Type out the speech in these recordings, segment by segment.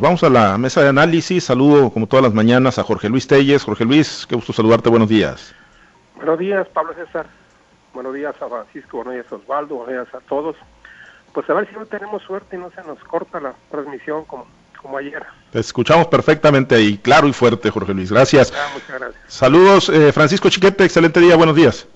Vamos a la mesa de análisis. Saludo como todas las mañanas a Jorge Luis Telles. Jorge Luis, qué gusto saludarte. Buenos días. Buenos días, Pablo César. Buenos días a Francisco. Buenos días a Osvaldo. Buenos días a todos. Pues a ver si no tenemos suerte y no se nos corta la transmisión como, como ayer. Te escuchamos perfectamente ahí, claro y fuerte, Jorge Luis. Gracias. Ah, muchas gracias. Saludos, eh, Francisco Chiquete. Excelente día. Buenos días.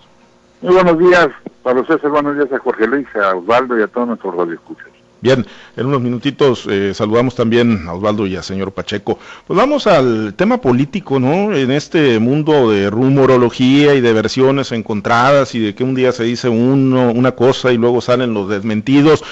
Muy buenos días, Pablo César. Buenos días a Jorge Luis, a Osvaldo y a todos nuestros radioescuchas. Bien, en unos minutitos eh, saludamos también a Osvaldo y a señor Pacheco. Pues vamos al tema político, ¿no? En este mundo de rumorología y de versiones encontradas y de que un día se dice uno, una cosa y luego salen los desmentidos.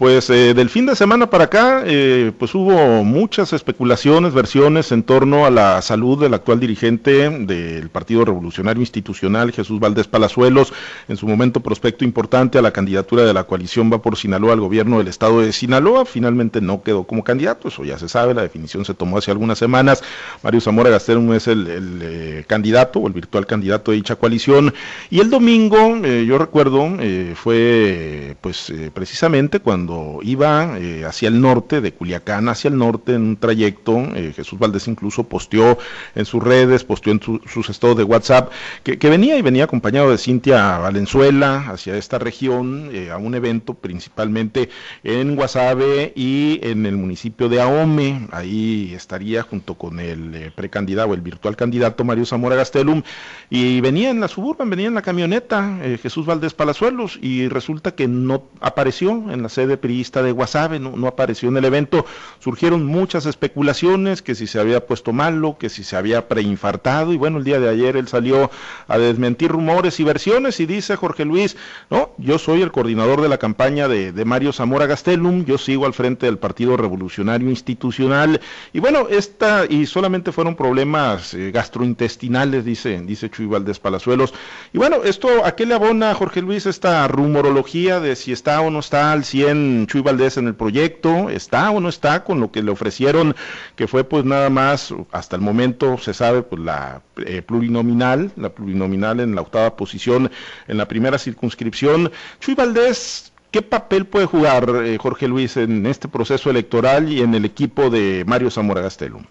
Pues eh, del fin de semana para acá, eh, pues hubo muchas especulaciones, versiones en torno a la salud del actual dirigente del Partido Revolucionario Institucional, Jesús Valdés Palazuelos, en su momento prospecto importante a la candidatura de la coalición Va por Sinaloa al gobierno del estado de Sinaloa. Finalmente no quedó como candidato, eso ya se sabe, la definición se tomó hace algunas semanas. Mario Zamora Gastelum es el, eh, candidato o el virtual candidato de dicha coalición. Y el domingo, yo recuerdo, fue pues precisamente cuando iba eh, hacia el norte, de Culiacán hacia el norte, en un trayecto, eh, Jesús Valdés incluso posteó en sus redes, posteó en sus estados de WhatsApp, que, venía y venía acompañado de Cintia Valenzuela hacia esta región, eh, a un evento principalmente en Guasave y en el municipio de Ahome, ahí estaría junto con el precandidato, el virtual candidato Mario Zamora Gastelum, y venía en la suburban, venía en la camioneta Jesús Valdés Palazuelos, y resulta que no apareció en la sede priista de Guasave, no, apareció en el evento. Surgieron muchas especulaciones, que si se había puesto malo, que si se había preinfartado, y bueno, el día de ayer él salió a desmentir rumores y versiones y dice Jorge Luis, no, yo soy el coordinador de la campaña de, Mario Zamora Gastelum, yo sigo al frente del Partido Revolucionario Institucional, y bueno, esta, y solamente fueron problemas eh, gastrointestinales, dice, dice Chuy Valdés Palazuelos, y bueno, esto, ¿a qué le abona Jorge Luis esta rumorología de si está o no está al 100 Chuy Valdés en el proyecto, está o no está con lo que le ofrecieron, que fue pues nada más, hasta el momento se sabe, pues la eh, plurinominal, la plurinominal en la octava posición en la primera circunscripción. Chuy Valdés, ¿qué papel puede jugar eh, Jorge Luis en este proceso electoral y en el equipo de Mario Zamora Gastelum?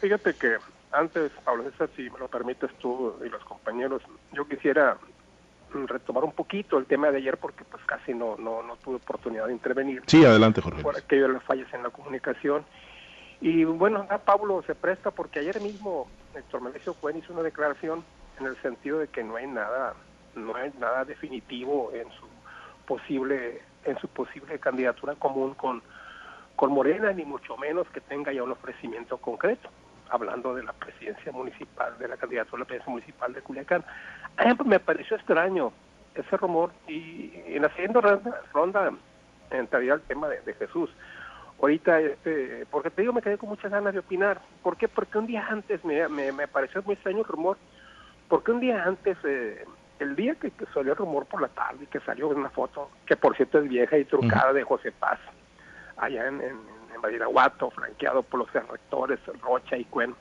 Fíjate que antes, Pablo si me lo permites tú y los compañeros, yo quisiera retomar un poquito el tema de ayer porque pues casi no, no, no tuve oportunidad de intervenir. Sí, adelante Jorge. Por aquello de las fallas en la comunicación. Y bueno, a Pablo se presta porque ayer mismo Héctor Melesio Cuen hizo una declaración en el sentido de que no hay nada, no hay nada definitivo en su posible, en su posible candidatura común con, con Morena, ni mucho menos que tenga ya un ofrecimiento concreto hablando de la presidencia municipal, de la candidatura a la presidencia municipal de Culiacán. me pareció extraño ese rumor y en la siguiente ronda, ronda entraría el tema de, Jesús. Ahorita, este, porque te digo, me quedé con muchas ganas de opinar. ¿Por qué? Porque un día antes me, me, pareció muy extraño el rumor, porque un día antes, eh, el día que, salió el rumor por la tarde, que salió una foto, que por cierto es vieja y trucada, de José Paz, allá en en Badiraguato, flanqueado por los rectores Rocha y Cuen,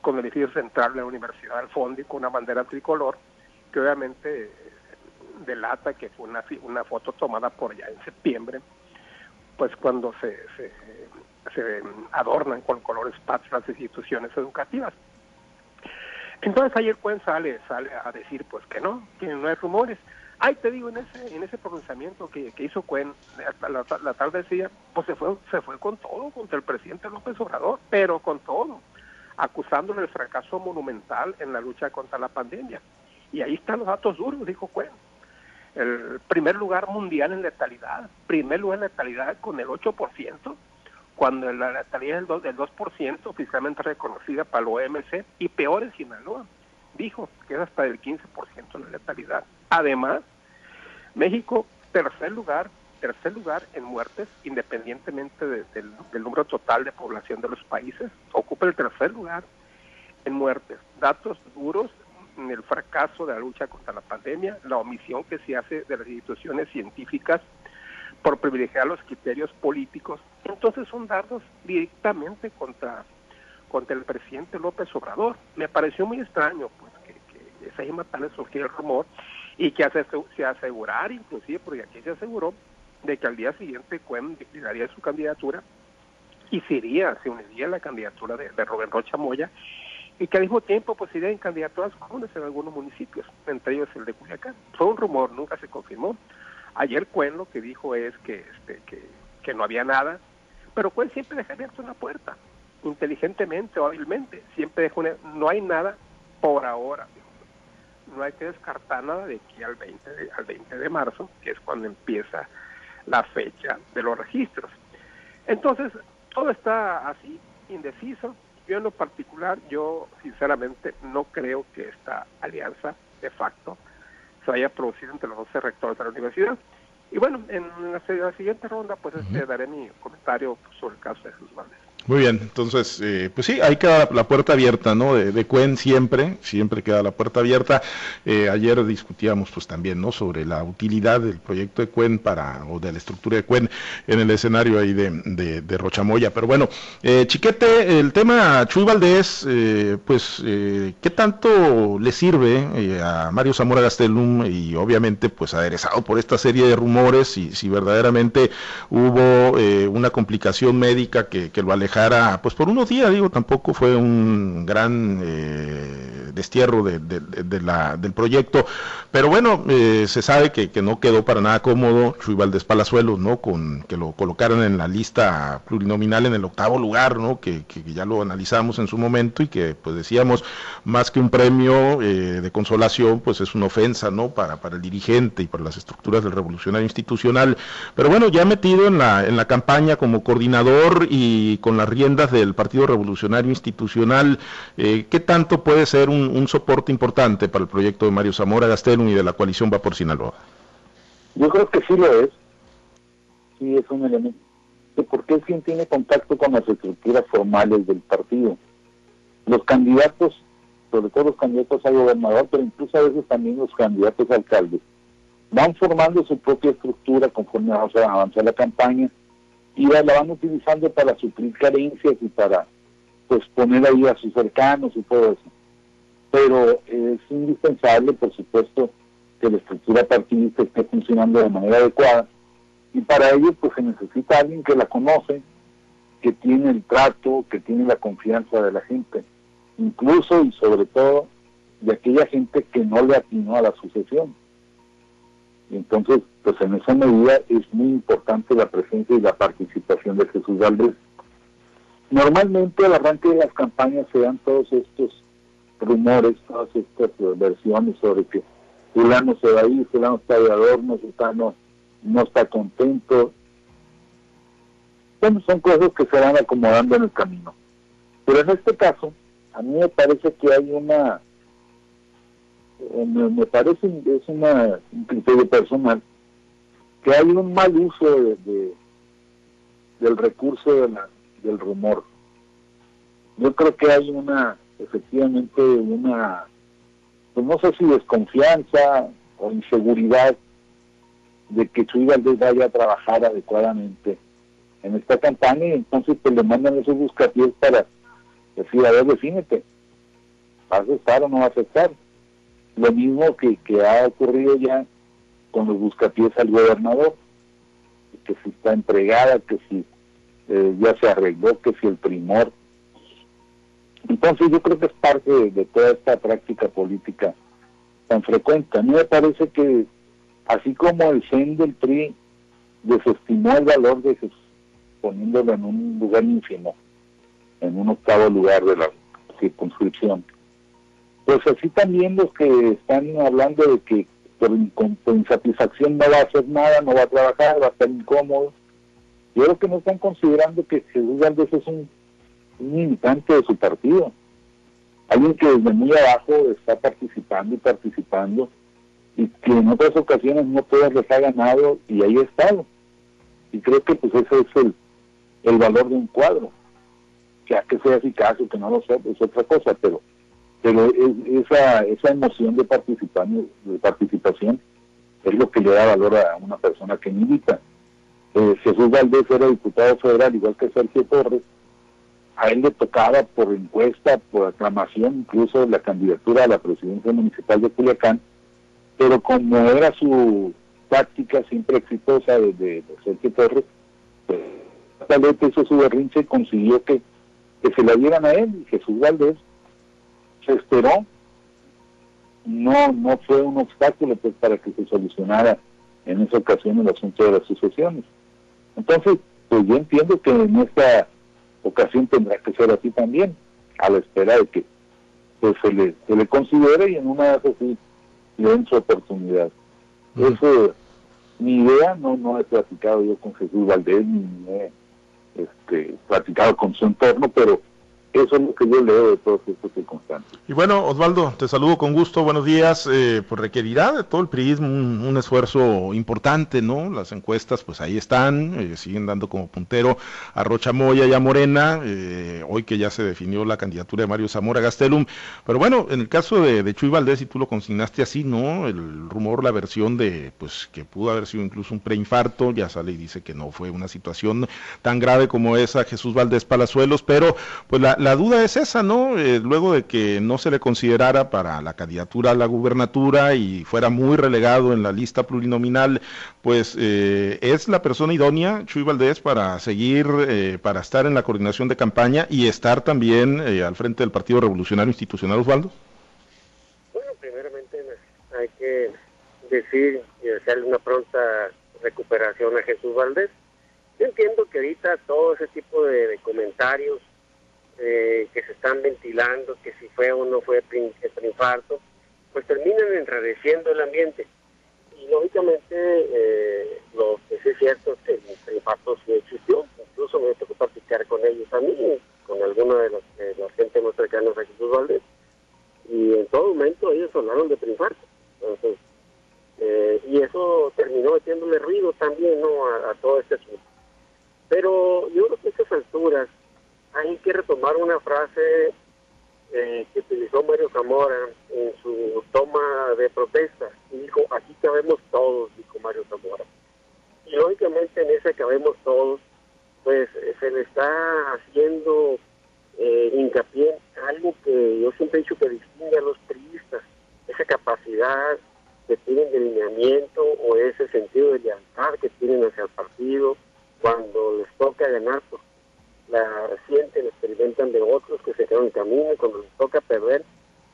con el edificio central de la Universidad del Fondo y con una bandera tricolor, que obviamente eh, delata que fue una, una foto tomada por allá en septiembre, pues cuando se, se, se adornan con colores patrios las instituciones educativas. Entonces ayer Cuen sale, sale a decir pues que no, que no hay rumores. Ay, te digo, en ese, en ese pronunciamiento que, hizo Cuen la, la, tarde decía, pues se fue, se fue con todo contra el presidente López Obrador, pero con todo, acusándole el fracaso monumental en la lucha contra la pandemia. Y ahí están los datos duros, dijo Cuen. El primer lugar mundial en letalidad, primer lugar en letalidad con el 8%, cuando la letalidad es del 2%, 2% oficialmente reconocida para el OMC, y peor en Sinaloa, dijo que es hasta del 15% la letalidad. Además, México, tercer lugar, tercer lugar en muertes, independientemente del, número total de población de los países, ocupa el tercer lugar en muertes. Datos duros en el fracaso de la lucha contra la pandemia, la omisión que se hace de las instituciones científicas por privilegiar los criterios políticos. Entonces son datos directamente contra, contra el presidente López Obrador. Me pareció muy extraño pues que, que esa misma tal surgiera el rumor y que se asegurar inclusive, porque aquí se aseguró, de que al día siguiente Cuen declararía su candidatura y se iría, se uniría a la candidatura de, de Rubén Rocha Moya y que al mismo tiempo pues iría en candidaturas comunes en algunos municipios, entre ellos el de Culiacán. Fue un rumor, nunca se confirmó. Ayer Cuen lo que dijo es que, este, que, que no había nada, pero Cuen siempre deja abierta una puerta, inteligentemente o hábilmente, siempre deja no hay nada por ahora. No hay que descartar nada de aquí al 20 de, al 20 de marzo, que es cuando empieza la fecha de los registros. Entonces, todo está así, indeciso. Yo en lo particular, yo sinceramente no creo que esta alianza de facto se haya producido entre los 12 rectores de la universidad. Y bueno, en la, siguiente ronda, pues este, daré mi comentario sobre el caso de Jesús Valdés. Muy bien, entonces, eh, pues sí, ahí queda la puerta abierta, ¿no? De, de Cuen siempre, siempre queda la puerta abierta. Eh, ayer discutíamos, pues también, ¿no? Sobre la utilidad del proyecto de Cuen para, o de la estructura de Cuen en el escenario ahí de, de, Rochamoya. Pero bueno, eh, Chiquete, el tema Chuy Valdés, eh, pues, eh, ¿qué tanto le sirve a Mario Zamora Gastelum y obviamente, pues, aderezado por esta serie de rumores y si verdaderamente hubo una complicación médica que, que lo alejó pues por unos días, digo, tampoco fue un gran eh, destierro del proyecto, pero bueno, eh, se sabe que, no quedó para nada cómodo Chuy Valdés Palazuelos, ¿no? Con que lo colocaron en la lista plurinominal en el octavo lugar, ¿no? Que, que ya lo analizamos en su momento y que, pues decíamos, más que un premio eh, de consolación, pues es una ofensa, ¿no? Para, para el dirigente y para las estructuras del revolucionario institucional. Pero bueno, ya metido en la, en la campaña como coordinador y con la las riendas del Partido Revolucionario Institucional, eh, ¿qué tanto puede ser un, soporte importante para el proyecto de Mario Zamora Gastelum y de la coalición Va por Sinaloa? Yo creo que sí lo es. Sí es un elemento. Porque es quien tiene contacto con las estructuras formales del partido. Los candidatos, sobre todo los candidatos a gobernador, pero incluso a veces también los candidatos a alcaldes, van formando su propia estructura conforme avanza la campaña y la van utilizando para suplir carencias y para pues poner ahí a sus cercanos y todo eso. Pero es indispensable, por supuesto, que la estructura partidista esté funcionando de manera adecuada y para ello pues se necesita alguien que la conoce, que tiene el trato, que tiene la confianza de la gente, incluso y sobre todo de aquella gente que no le atinó a la sucesión. Entonces, pues en esa medida es muy importante la presencia y la participación de Jesús Valdés. Normalmente al arranque de las campañas se dan todos estos rumores, todas estas versiones sobre que fulano se va a ir, fulano está de adorno, fulano no está contento. Bueno, son cosas que se van acomodando en el camino. Pero en este caso, a mí me parece que hay una me, me, parece es una, un criterio personal que hay un mal uso de, de del recurso de la, del rumor. Yo creo que hay una, efectivamente, una, pues no sé si desconfianza o inseguridad de que Chuy Valdés vaya a trabajar adecuadamente en esta campaña y entonces pues le mandan esos buscapiés para decir, a ver, defínete, ¿vas a estar o no vas a estar? Lo mismo que, que ha ocurrido ya con los buscapiés al gobernador, que si está entregada, que si eh, ya se arregló, que si el primor. Entonces yo creo que es parte de, toda esta práctica política tan frecuente. A mí me parece que así como el CEN del PRI desestimó el valor de Jesús, poniéndolo en un lugar ínfimo, en un octavo lugar de la circunscripción, pues así también los que están hablando de que por, por, insatisfacción no va a hacer nada, no va a trabajar, va a estar incómodo. Yo creo que no están considerando que Jesús Valdés es un, un militante de su partido. Alguien que desde muy abajo está participando y participando y que en otras ocasiones no todas les ha ganado y ahí ha estado. Y creo que pues ese es el, el valor de un cuadro. Que a que sea eficaz o que no lo sea, es otra cosa, pero pero es, esa, esa emoción de, participar, de participación es lo que le da valor a una persona que milita. Eh, Jesús Valdés era diputado federal, igual que Sergio Torres, a él le tocaba por encuesta, por aclamación, incluso la candidatura a la presidencia municipal de Culiacán, pero como era su táctica siempre exitosa de, de, Sergio Torres, pues, pataleta hizo su berrinche y consiguió que, que se la dieran a él y Jesús Valdés se esperó. No no fue un obstáculo pues para que se solucionara en esa ocasión el asunto de las sucesiones. Entonces pues yo entiendo que en esta ocasión tendrá que ser así también a la espera de que pues se le se le considere y en una vez así le den su oportunidad. Eso mi idea no no he platicado yo con Jesús Valdés ni he este, platicado con su entorno pero eso es lo que yo leo de todas estas circunstancias. Y bueno, Osvaldo, te saludo con gusto, buenos días. Eh, pues requerirá de todo el PRIismo un, esfuerzo importante, ¿no? Las encuestas, pues ahí están, eh, siguen dando como puntero a Rocha Moya y a Morena, eh, hoy que ya se definió la candidatura de Mario Zamora Gastelum. Pero bueno, en el caso de, de Chuy Valdés, y tú lo consignaste así, ¿no? El rumor, la versión de, pues que pudo haber sido incluso un preinfarto, ya sale y dice que no fue una situación tan grave como esa Jesús Valdés Palazuelos, pero pues la, la duda es esa, ¿no? Eh, luego de que no se le considerara para la candidatura a la gubernatura y fuera muy relegado en la lista plurinominal, pues eh, es la persona idónea, Chuy Valdés, para seguir, eh, para estar en la coordinación de campaña y estar también al frente del Partido Revolucionario Institucional, Osvaldo. Bueno, primeramente hay que decir y desearle una pronta recuperación a Jesús Valdés. Yo entiendo que ahorita todo ese tipo de comentarios eh, que se están ventilando, que si fue o no fue infarto, pues terminan enradeciendo el ambiente. Y lógicamente, eh, lo que sí es cierto es que el infarto sí existió, incluso me tocó platicar con ellos a mí, con alguna de las, de la gente más cercana a Jesús Valdés, y en todo momento ellos hablaron de infarto. Entonces, eh, y eso terminó metiéndole ruido también ¿no? a, a todo este asunto. Pero yo creo que a estas alturas, hay que retomar una frase eh, que utilizó Mario Zamora en su toma de protesta. Y dijo, aquí cabemos todos, dijo Mario Zamora. Y lógicamente en ese cabemos todos, pues eh, se le está haciendo eh, hincapié en algo que yo siempre he dicho que distingue a los periodistas, esa capacidad que tienen de lineamiento o ese sentido de lealtad que tienen hacia el partido cuando les toca ganar, pues la sienten, experimentan de otros que se quedan en camino y cuando les toca perder,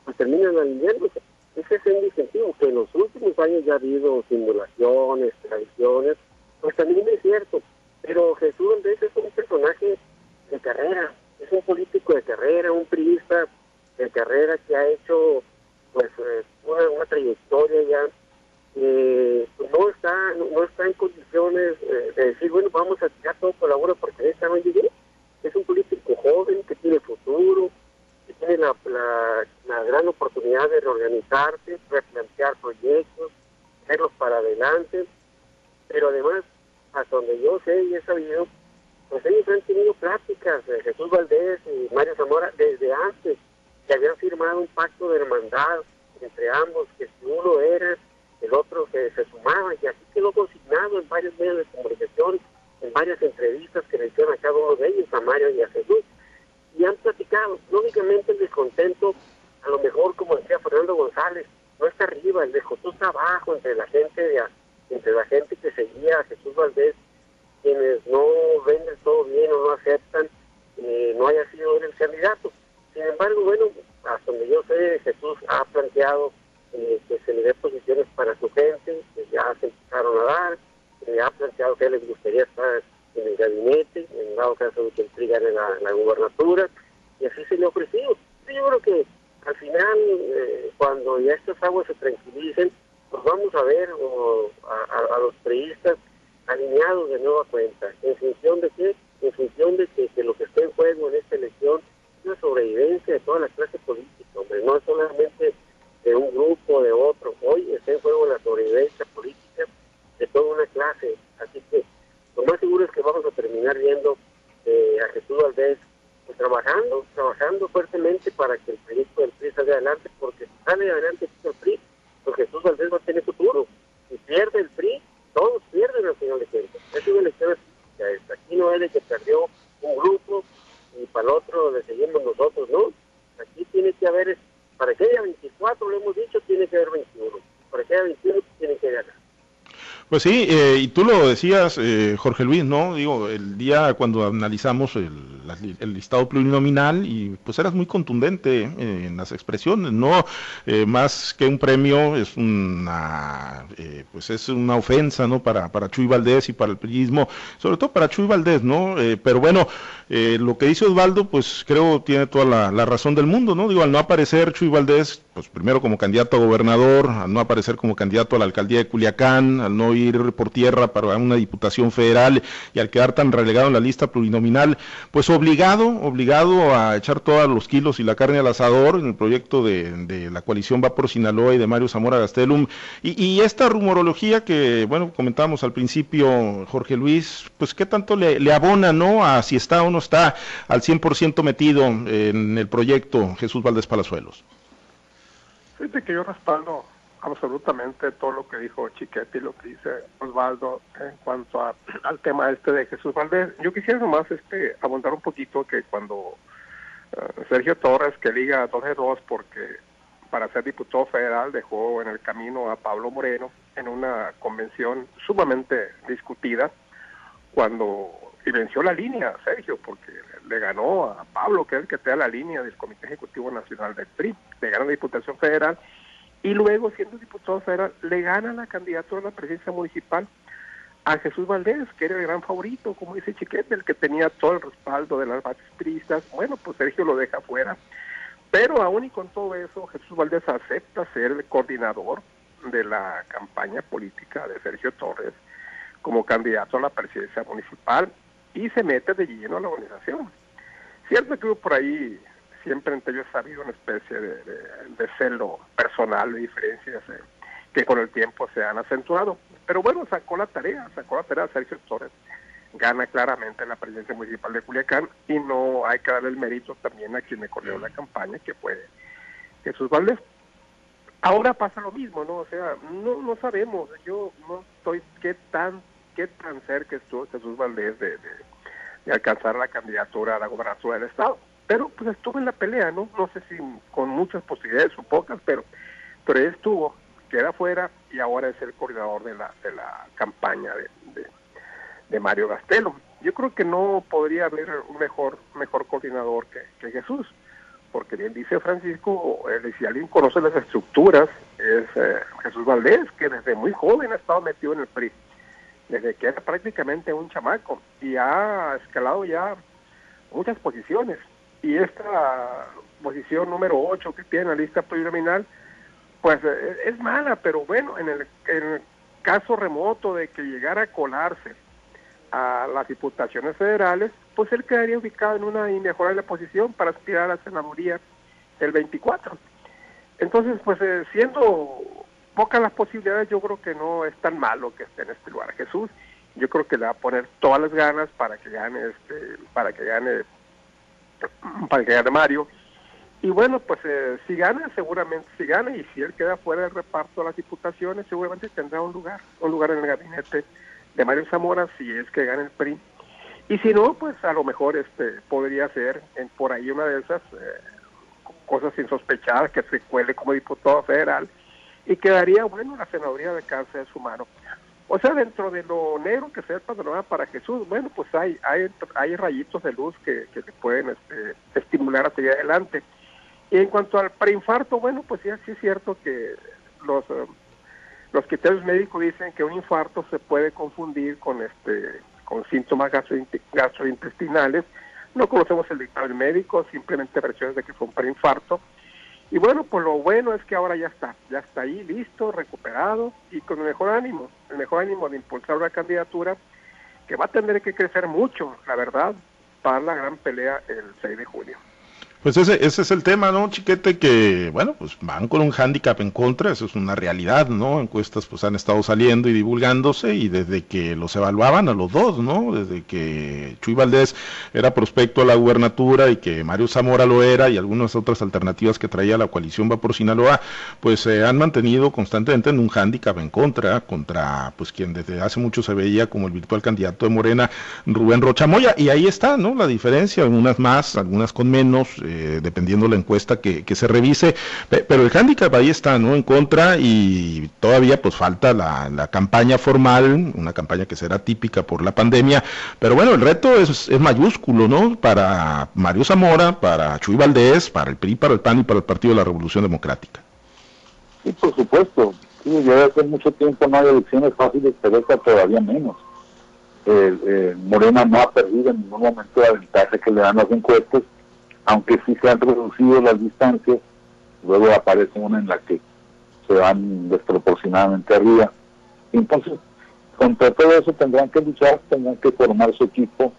pues terminan alineándose. Ese es el distintivo, que en los últimos años ya ha habido simulaciones, tradiciones, pues también es cierto, pero Jesús Andrés es un personaje de carrera, es un político de carrera, un priista de carrera que ha hecho pues eh, una, trayectoria ya eh, no está no, está en condiciones eh, de decir bueno vamos a tirar todo por la hora porque esta no llegué es un político joven que tiene futuro, que tiene la, la, gran oportunidad de reorganizarse, replantear proyectos, hacerlos para adelante, pero además, hasta donde yo sé y he sabido, pues ellos han tenido prácticas, de Jesús Valdés y Mario Zamora, desde antes, que habían firmado un pacto de hermandad entre ambos, que si uno era, el otro se, se sumaba, y así quedó consignado en varios medios de comunicación en varias entrevistas que le hicieron a cada uno de ellos, a Mario y a Jesús, y han platicado. Lógicamente el descontento, a lo mejor como decía Fernando González, no está arriba, el descontento está abajo entre la gente de, entre la gente que seguía a Jesús Valdés, quienes no ven del todo bien o no aceptan eh, no haya sido él el Sin embargo, bueno, hasta donde yo sé, Jesús ha planteado eh, que se le dé posiciones para su gente, que ya se empezaron a dar, ha planteado que les gustaría estar en el gabinete, en dado caso de que entregan en la, gubernatura, y así se le ha ofrecido. Yo creo que al final, eh, cuando ya estas aguas se tranquilicen, pues vamos a ver a, a, los periodistas alineados de nueva cuenta. ¿En función de qué? En función de que, que, lo que está en juego en esta elección la sobrevivencia de toda la clase política, hombre, no solamente de un grupo de otro. Hoy está en juego la sobrevivencia política de toda una clase. Así que lo más seguro es que vamos a terminar viendo eh, a Jesús Valdés pues, trabajando, trabajando fuertemente para que el proyecto del PRI salga adelante, porque si sale adelante el PRI, pues Jesús Valdés va a tener futuro. Si pierde el PRI, todos pierden al final de cuentas. Es una elección Aquí no es de que perdió un grupo y para el otro le seguimos nosotros, ¿no? Aquí tiene que haber, para que haya 24, lo hemos dicho, tiene que haber 21. Para que haya 21, tiene que ganar. Pues sí, eh, y tú lo decías, eh, Jorge Luis, ¿no? Digo, el día cuando analizamos el, listado plurinominal y pues eras muy contundente eh, en las expresiones, ¿no? más que un premio es una, pues es una ofensa, ¿no? Para, para Chuy Valdés y para el periodismo, sobre todo para Chuy Valdés, ¿no? pero bueno, lo que dice Osvaldo, pues creo tiene toda la, la, razón del mundo, ¿no? Digo, al no aparecer Chuy Valdés, pues primero como candidato a gobernador, al no aparecer como candidato a la alcaldía de Culiacán, al no ir por tierra para una diputación federal y al quedar tan relegado en la lista plurinominal, pues obligado, obligado a echar todos los kilos y la carne al asador en el proyecto de, la coalición Va por Sinaloa y de Mario Zamora Gastelum. Y, esta rumorología que, bueno, comentábamos al principio, Jorge Luis, pues qué tanto le, le abona, ¿no? A si está o no está al 100% metido en el proyecto Jesús Valdés Palazuelos. Fíjate que yo respaldo absolutamente todo lo que dijo Chiquete y lo que dice Osvaldo en cuanto al tema este de Jesús Valdés. Yo quisiera nomás este abundar un poquito que cuando eh, Sergio Torres, que liga 2 de 2 porque para ser diputado federal dejó en el camino a Pablo Moreno en una convención sumamente discutida cuando y venció la línea, Sergio, porque le ganó a Pablo, que es el que te da la línea del Comité Ejecutivo Nacional del PRI, le gana la Diputación Federal y luego siendo diputado federal le gana la candidatura a la presidencia municipal a Jesús Valdés, que era el gran favorito, como dice Chiquete, el que tenía todo el respaldo de las bases priistas. Bueno, pues Sergio lo deja fuera. Pero aún y con todo eso, Jesús Valdés acepta ser el coordinador de la campaña política de Sergio Torres como candidato a la presidencia municipal y se mete de lleno a la organización. Cierto que hubo por ahí siempre entre ellos ha habido una especie de, celo personal, de diferencias eh, que con el tiempo se han acentuado. Pero bueno, sacó la tarea, sacó la tarea Sergio Torres, gana claramente la presidencia municipal de Culiacán y no hay que darle el mérito también a quien me corrió la campaña, que fue Jesús Valdés. Ahora pasa lo mismo, ¿no? O sea, no, no sabemos, yo no estoy qué tan, qué tan cerca estuvo Jesús Valdés de, alcanzar la candidatura a la gobernatura del Estado pero pues estuvo en la pelea, ¿no? No sé si con muchas posibilidades o pocas, pero, pero él estuvo, queda fuera y ahora es el coordinador de la, de la campaña de, de, Mario Gastelo. Yo creo que no podría haber un mejor, mejor coordinador que, Jesús, porque bien dice Francisco, él, si alguien conoce las estructuras, es eh, Jesús Valdés, que desde muy joven ha estado metido en el PRI, desde que era prácticamente un chamaco, y ha escalado ya muchas posiciones y esta posición número 8 que tiene la lista preliminar, pues eh, es mala, pero bueno, en el, en el caso remoto de que llegara a colarse a las diputaciones federales, pues él quedaría ubicado en una inmejorable posición para aspirar a la senaduría el 24. Entonces, pues eh, siendo pocas las posibilidades, yo creo que no es tan malo que esté en este lugar. Jesús, yo creo que le va a poner todas las ganas para que gane este, para que gane para que gane Mario. Y bueno, pues eh, si gana, seguramente si gana, y si él queda fuera del reparto de las diputaciones, seguramente tendrá un lugar, un lugar en el gabinete de Mario Zamora, si es que gana el PRI. Y si no, pues a lo mejor este podría ser en, por ahí una de esas eh, cosas insospechadas que se cuele como diputado federal y quedaría, bueno, la senaduría de cáncer de su mano. O sea, dentro de lo negro que sea el panorama para Jesús, bueno, pues hay hay, hay rayitos de luz que, que te pueden este, estimular hacia adelante. Y en cuanto al preinfarto, bueno, pues sí, sí es cierto que los, eh, los criterios médicos dicen que un infarto se puede confundir con este con síntomas gastrointestinales. No conocemos el dictamen médico, simplemente versiones de que fue un preinfarto y bueno, pues lo bueno es que ahora ya está, ya está ahí listo, recuperado y con el mejor ánimo, el mejor ánimo de impulsar una candidatura que va a tener que crecer mucho, la verdad, para la gran pelea el 6 de junio. Pues ese, ese es el tema, ¿no, Chiquete? Que, bueno, pues van con un hándicap en contra, eso es una realidad, ¿no? Encuestas pues han estado saliendo y divulgándose y desde que los evaluaban a los dos, ¿no? Desde que Chuy Valdés era prospecto a la gubernatura y que Mario Zamora lo era y algunas otras alternativas que traía la coalición Va por Sinaloa, pues se han mantenido constantemente en un hándicap en contra, contra pues quien desde hace mucho se veía como el virtual candidato de Morena, Rubén Rochamoya, y ahí está, ¿no? La diferencia, algunas más, algunas con menos dependiendo la encuesta que, se revise, pero el hándicap ahí está, ¿no? En contra y todavía pues falta la, la, campaña formal, una campaña que será típica por la pandemia, pero bueno, el reto es, es mayúsculo, ¿no? Para Mario Zamora, para Chuy Valdés, para el PRI, para el PAN y para el Partido de la Revolución Democrática. Sí, por supuesto. Sí, ya hace mucho tiempo no hay elecciones fáciles, pero esta todavía menos. Eh, Morena no ha perdido en ningún momento la ventaja que le dan las encuestas, aunque sí se han reducido las distancias, luego aparece una en la que se van desproporcionadamente arriba. Entonces, contra todo eso tendrán que luchar, tendrán que formar su equipo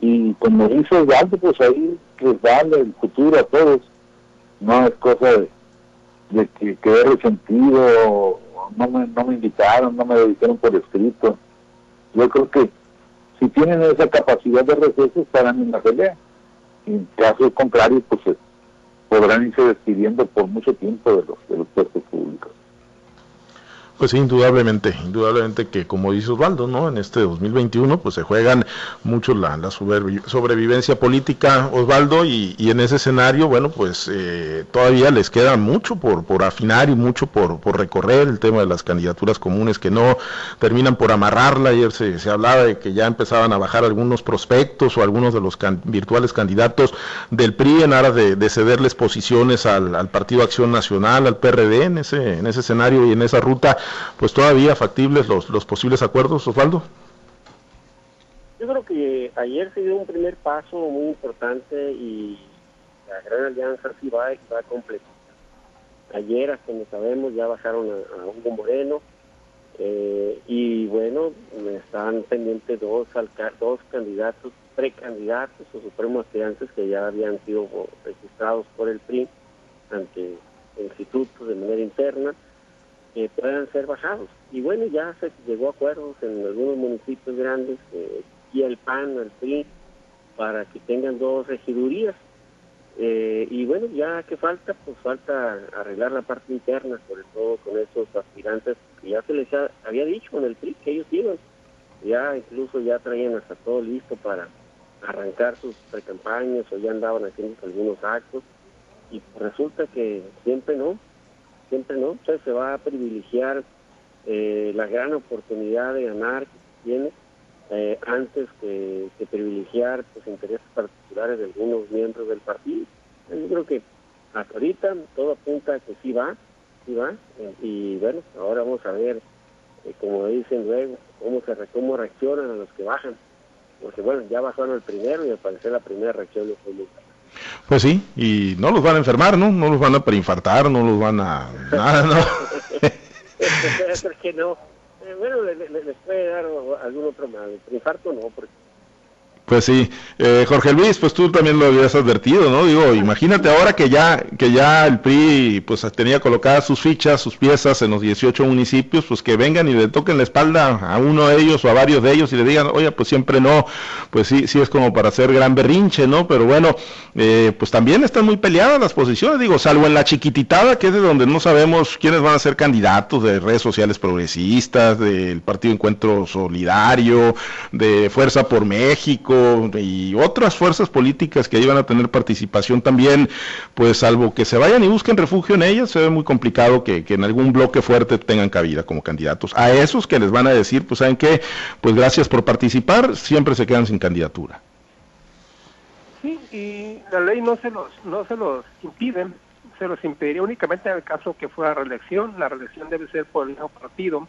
y como dice Osvaldo, pues ahí les vale el futuro a todos. No es cosa de de que quedé resentido, no me, no me invitaron, no me lo dijeron por escrito. Yo creo que si tienen esa capacidad de receso estarán en la pelea. En caso contrario, pues podrán irse despidiendo por mucho tiempo de los, de los puestos públicos. Pues indudablemente, indudablemente que como dice Osvaldo, ¿no? En este 2021 pues se juegan mucho la, la sobrevivencia política, Osvaldo, y, y, en ese escenario, bueno, pues eh, todavía les queda mucho por, por afinar y mucho por, por recorrer el tema de las candidaturas comunes que no terminan por amarrarla. Ayer se, se hablaba de que ya empezaban a bajar algunos prospectos o algunos de los virtuales candidatos del PRI en aras de, de cederles posiciones al, al Partido Acción Nacional, al PRD en ese, en ese escenario y en esa ruta pues todavía factibles los, los posibles acuerdos, Osvaldo? Yo creo que ayer se dio un primer paso muy importante y la gran alianza sí va, va completa. Ayer, hasta donde sabemos, ya bajaron a, Hugo Moreno eh, y bueno, estaban pendientes dos, dos candidatos, precandidatos o supremos aspirantes que ya habían sido registrados por el PRI ante el instituto de manera interna que puedan ser bajados. Y bueno, ya se llegó a acuerdos en algunos municipios grandes, eh, y el PAN, el PRI, para que tengan dos regidurías. Eh, y bueno, ya que falta, pues falta arreglar la parte interna, sobre todo con esos aspirantes que ya se les había dicho en el PRI que ellos iban. Ya incluso ya traían hasta todo listo para arrancar sus precampañas o ya andaban haciendo algunos actos. Y resulta que siempre no, siempre no, se va a privilegiar eh, la gran oportunidad de ganar que tiene eh, antes que, privilegiar los intereses particulares de algunos miembros del partido. Yo creo que hasta ahorita todo apunta a que sí va, sí va, y bueno, ahora vamos a ver, eh, como dicen luego, cómo se cómo reaccionan a los que bajan, porque bueno, ya bajaron el primero y al parecer la primera reacción fue muy pues sí, y no los van a enfermar, ¿no? No los van a preinfartar, no los van a... Nada, ¿no? que no. Eh, bueno, les, puede dar algún otro mal. Preinfarto no, porque pues sí, eh, Jorge Luis, pues tú también lo habías advertido, ¿no? Digo, imagínate ahora que ya que ya el PRI pues tenía colocadas sus fichas, sus piezas en los 18 municipios, pues que vengan y le toquen la espalda a uno de ellos o a varios de ellos y le digan, oye, pues siempre no, pues sí, sí es como para hacer gran berrinche, ¿no? Pero bueno, eh, pues también están muy peleadas las posiciones, digo, salvo en la chiquititada, que es de donde no sabemos quiénes van a ser candidatos de redes sociales progresistas, del Partido Encuentro Solidario, de Fuerza por México y otras fuerzas políticas que iban a tener participación también, pues salvo que se vayan y busquen refugio en ellas, se ve muy complicado que, en algún bloque fuerte tengan cabida como candidatos. A esos que les van a decir, pues saben que, pues gracias por participar, siempre se quedan sin candidatura. Sí, y la ley no se los, no se los impide, se los impediría únicamente en el caso que fuera reelección, la reelección debe ser por el mismo partido,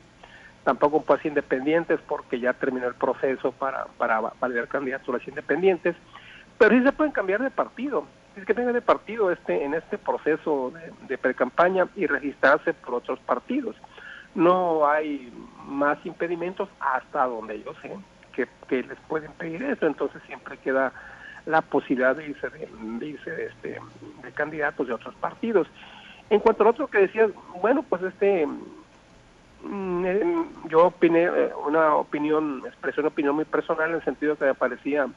tampoco puede ser independientes porque ya terminó el proceso para, para validar candidaturas independientes, pero sí se pueden cambiar de partido, es que tengan de partido este en este proceso de, de pre-campaña y registrarse por otros partidos. No hay más impedimentos hasta donde yo sé que, que les pueden pedir eso, entonces siempre queda la posibilidad de irse de, de irse este, de candidatos de otros partidos. En cuanto al otro que decías, bueno, pues este yo opiné eh, una opinión, expresé una opinión muy personal en el sentido que me parecía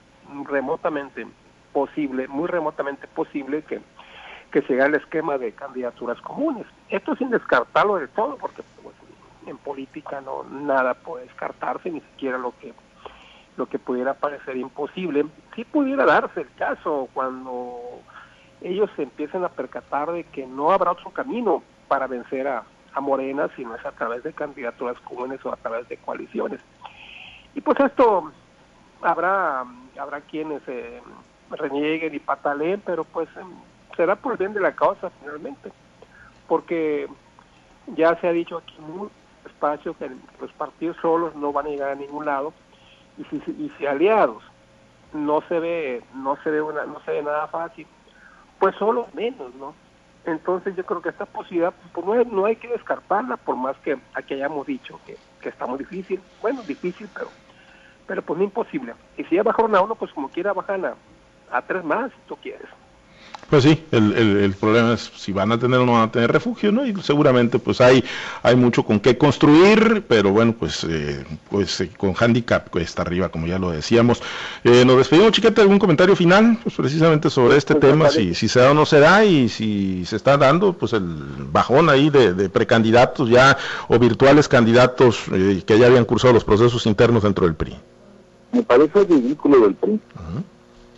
remotamente posible, muy remotamente posible que, que se haga el esquema de candidaturas comunes. Esto sin descartarlo del todo, porque pues, en política no nada puede descartarse, ni siquiera lo que lo que pudiera parecer imposible. Si pudiera darse el caso cuando ellos se empiecen a percatar de que no habrá otro camino para vencer a, a Morena, sino es a través de candidaturas comunes o a través de coaliciones. Y pues esto habrá habrá quienes eh, renieguen y pataleen, pero pues em, será por el bien de la causa finalmente, porque ya se ha dicho aquí un espacio que los partidos solos no van a llegar a ningún lado y si, y si aliados no se ve no se ve una no se ve nada fácil pues solo menos no entonces yo creo que esta posibilidad pues no, hay, no hay que descartarla por más que aquí hayamos dicho que, que está muy difícil. Bueno difícil pero pero pues no imposible. Y si ya bajaron a uno pues como quiera bajan a, a tres más si tú quieres pues sí, el, el, el, problema es si van a tener o no van a tener refugio, ¿no? Y seguramente pues hay, hay mucho con qué construir, pero bueno, pues, eh, pues eh, con handicap cuesta arriba, como ya lo decíamos. Eh, nos despedimos, chiquete, ¿algún comentario final? Pues precisamente sobre este pues, tema, si, si se da o no se da, y si se está dando, pues el bajón ahí de, de precandidatos ya, o virtuales candidatos eh, que ya habían cursado los procesos internos dentro del PRI. Me parece ridículo del PRI. Uh -huh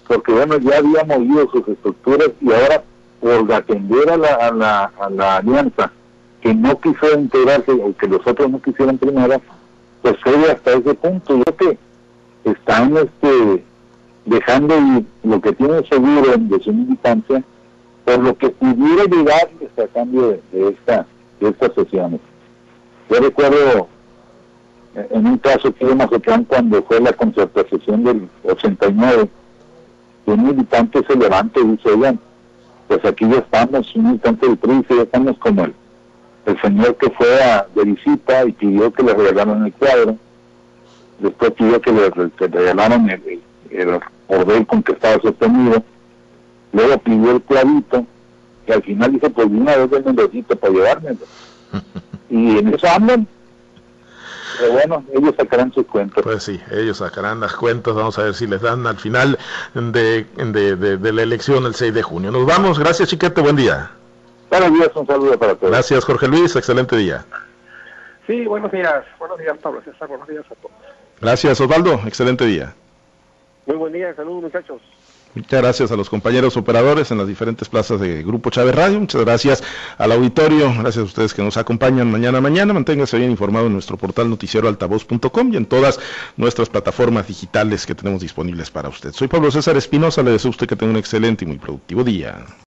porque bueno, ya había movido sus estructuras y ahora por atender a la, a la, a la alianza que no quiso integrarse o que los otros no quisieron primero, pues fue hasta ese punto. Yo que están este, dejando lo que tienen seguro de su militancia por lo que pudiera llegar a cambio de, esta, de estas sesiones. Yo recuerdo en un caso que en Mazatlán cuando fue la concertación del 89, un militante se levanta y dice, oigan, pues aquí ya estamos, un militante del PRI, ya estamos como el, el señor que fue a, de visita y pidió que le regalaran el cuadro, después pidió que le, que regalaran el, el, el con que estaba sostenido, luego pidió el clavito, y al final dice, pues una vez el nombrecito para llevármelo. y en eso andan, pero bueno, ellos sacarán sus cuentas. Pues sí, ellos sacarán las cuentas, vamos a ver si les dan al final de, de, de, de la elección el 6 de junio. Nos vamos, gracias Chiquete, buen día. Buenos días, un saludo para todos. Gracias Jorge Luis, excelente día. Sí, buenos días, buenos días Pablo César, buenos días a todos. Gracias Osvaldo, excelente día. Muy buen día, saludos muchachos. Muchas gracias a los compañeros operadores en las diferentes plazas de Grupo Chávez Radio. Muchas gracias al auditorio. Gracias a ustedes que nos acompañan mañana a mañana. Manténgase bien informado en nuestro portal noticieroaltavoz.com y en todas nuestras plataformas digitales que tenemos disponibles para usted. Soy Pablo César Espinosa. Le deseo a usted que tenga un excelente y muy productivo día.